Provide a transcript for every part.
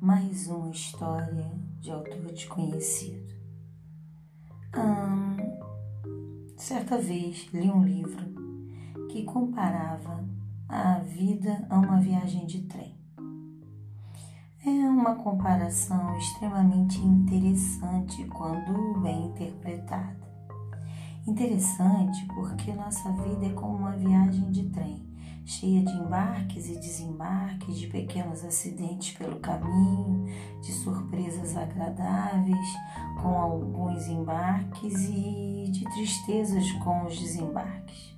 mais uma história de autor desconhecido. Hum, certa vez li um livro que comparava a vida a uma viagem de trem. É uma comparação extremamente interessante quando bem interpretada. Interessante porque nossa vida é como uma viagem de trem cheia de embarques e desembarques, de pequenos acidentes pelo caminho, de surpresas agradáveis com alguns embarques e de tristezas com os desembarques.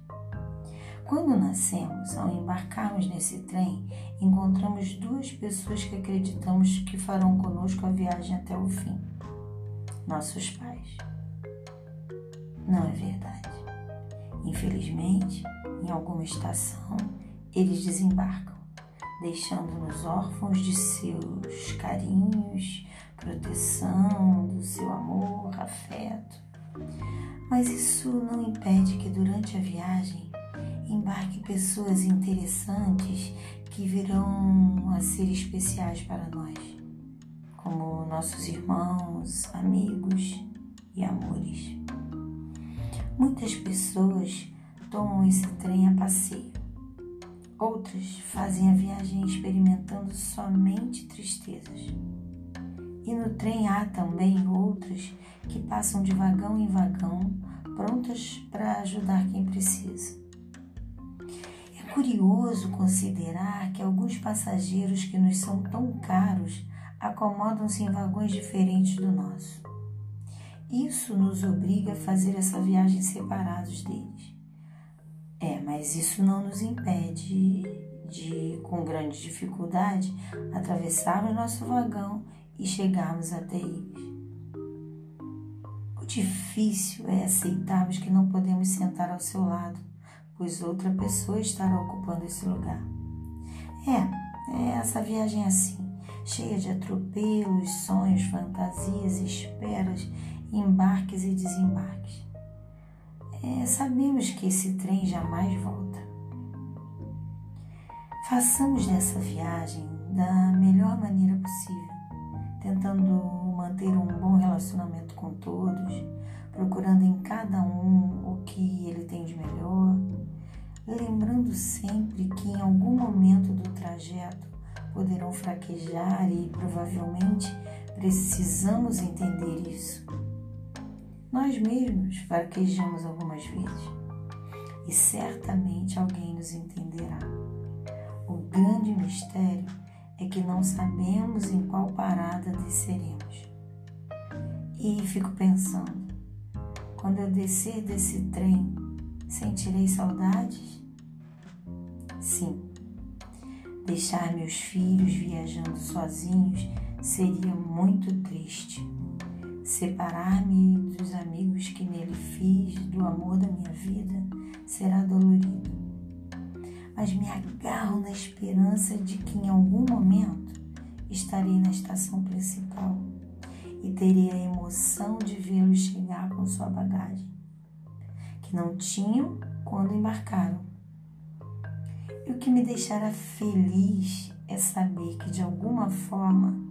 Quando nascemos, ao embarcarmos nesse trem, encontramos duas pessoas que acreditamos que farão conosco a viagem até o fim: nossos pais. Não é verdade. Infelizmente, em alguma estação, eles desembarcam, deixando-nos órfãos de seus carinhos, proteção, do seu amor, afeto. Mas isso não impede que durante a viagem embarque pessoas interessantes que virão a ser especiais para nós, como nossos irmãos, amigos e amores. Muitas pessoas tomam esse trem a passeio Outros fazem a viagem experimentando somente tristezas. E no trem há também outros que passam de vagão em vagão, prontas para ajudar quem precisa. É curioso considerar que alguns passageiros que nos são tão caros acomodam-se em vagões diferentes do nosso. Isso nos obriga a fazer essa viagem separados deles. É, mas isso não nos impede de, com grande dificuldade, atravessar o nosso vagão e chegarmos até eles. O difícil é aceitarmos que não podemos sentar ao seu lado, pois outra pessoa estará ocupando esse lugar. É, é essa viagem é assim, cheia de atropelos, sonhos, fantasias, esperas, embarques e desembarques é, sabemos que esse trem jamais volta. Façamos dessa viagem da melhor maneira possível, tentando manter um bom relacionamento com todos, procurando em cada um o que ele tem de melhor, lembrando sempre que em algum momento do trajeto poderão fraquejar e provavelmente precisamos entender isso nós mesmos fraquejamos algumas vezes e certamente alguém nos entenderá. O grande mistério é que não sabemos em qual parada desceremos. E fico pensando, quando eu descer desse trem, sentirei saudades? Sim. Deixar meus filhos viajando sozinhos seria muito triste. Separar-me dos amigos que nele fiz, do amor da minha vida, será dolorido. Mas me agarro na esperança de que em algum momento estarei na estação principal e terei a emoção de vê-los chegar com sua bagagem, que não tinham quando embarcaram. E o que me deixará feliz é saber que de alguma forma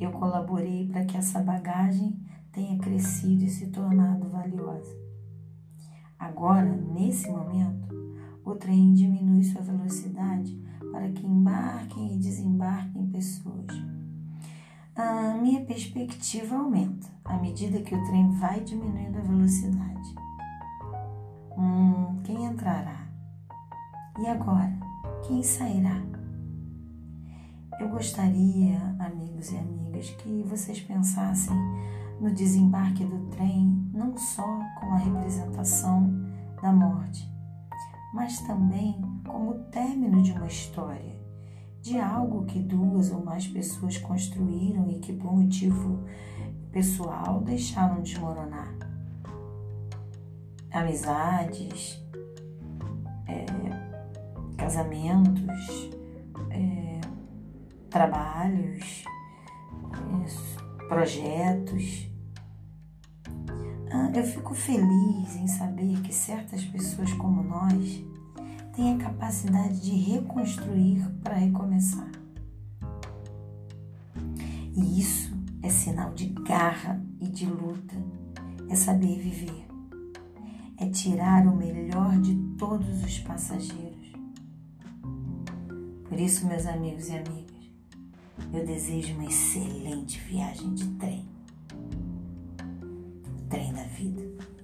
eu colaborei para que essa bagagem tenha crescido e se tornado valiosa. Agora, nesse momento, o trem diminui sua velocidade para que embarquem e desembarquem pessoas. A minha perspectiva aumenta à medida que o trem vai diminuindo a velocidade. Hum, quem entrará? E agora? Quem sairá? Eu gostaria, amigos e amigas, que vocês pensassem no desembarque do trem não só como a representação da morte, mas também como o término de uma história, de algo que duas ou mais pessoas construíram e que, por motivo pessoal, deixaram desmoronar. Amizades, é, casamentos, trabalhos, projetos. Ah, eu fico feliz em saber que certas pessoas como nós têm a capacidade de reconstruir para recomeçar. E isso é sinal de garra e de luta, é saber viver, é tirar o melhor de todos os passageiros. Por isso, meus amigos e amigas, eu desejo uma excelente viagem de trem. O trem da vida.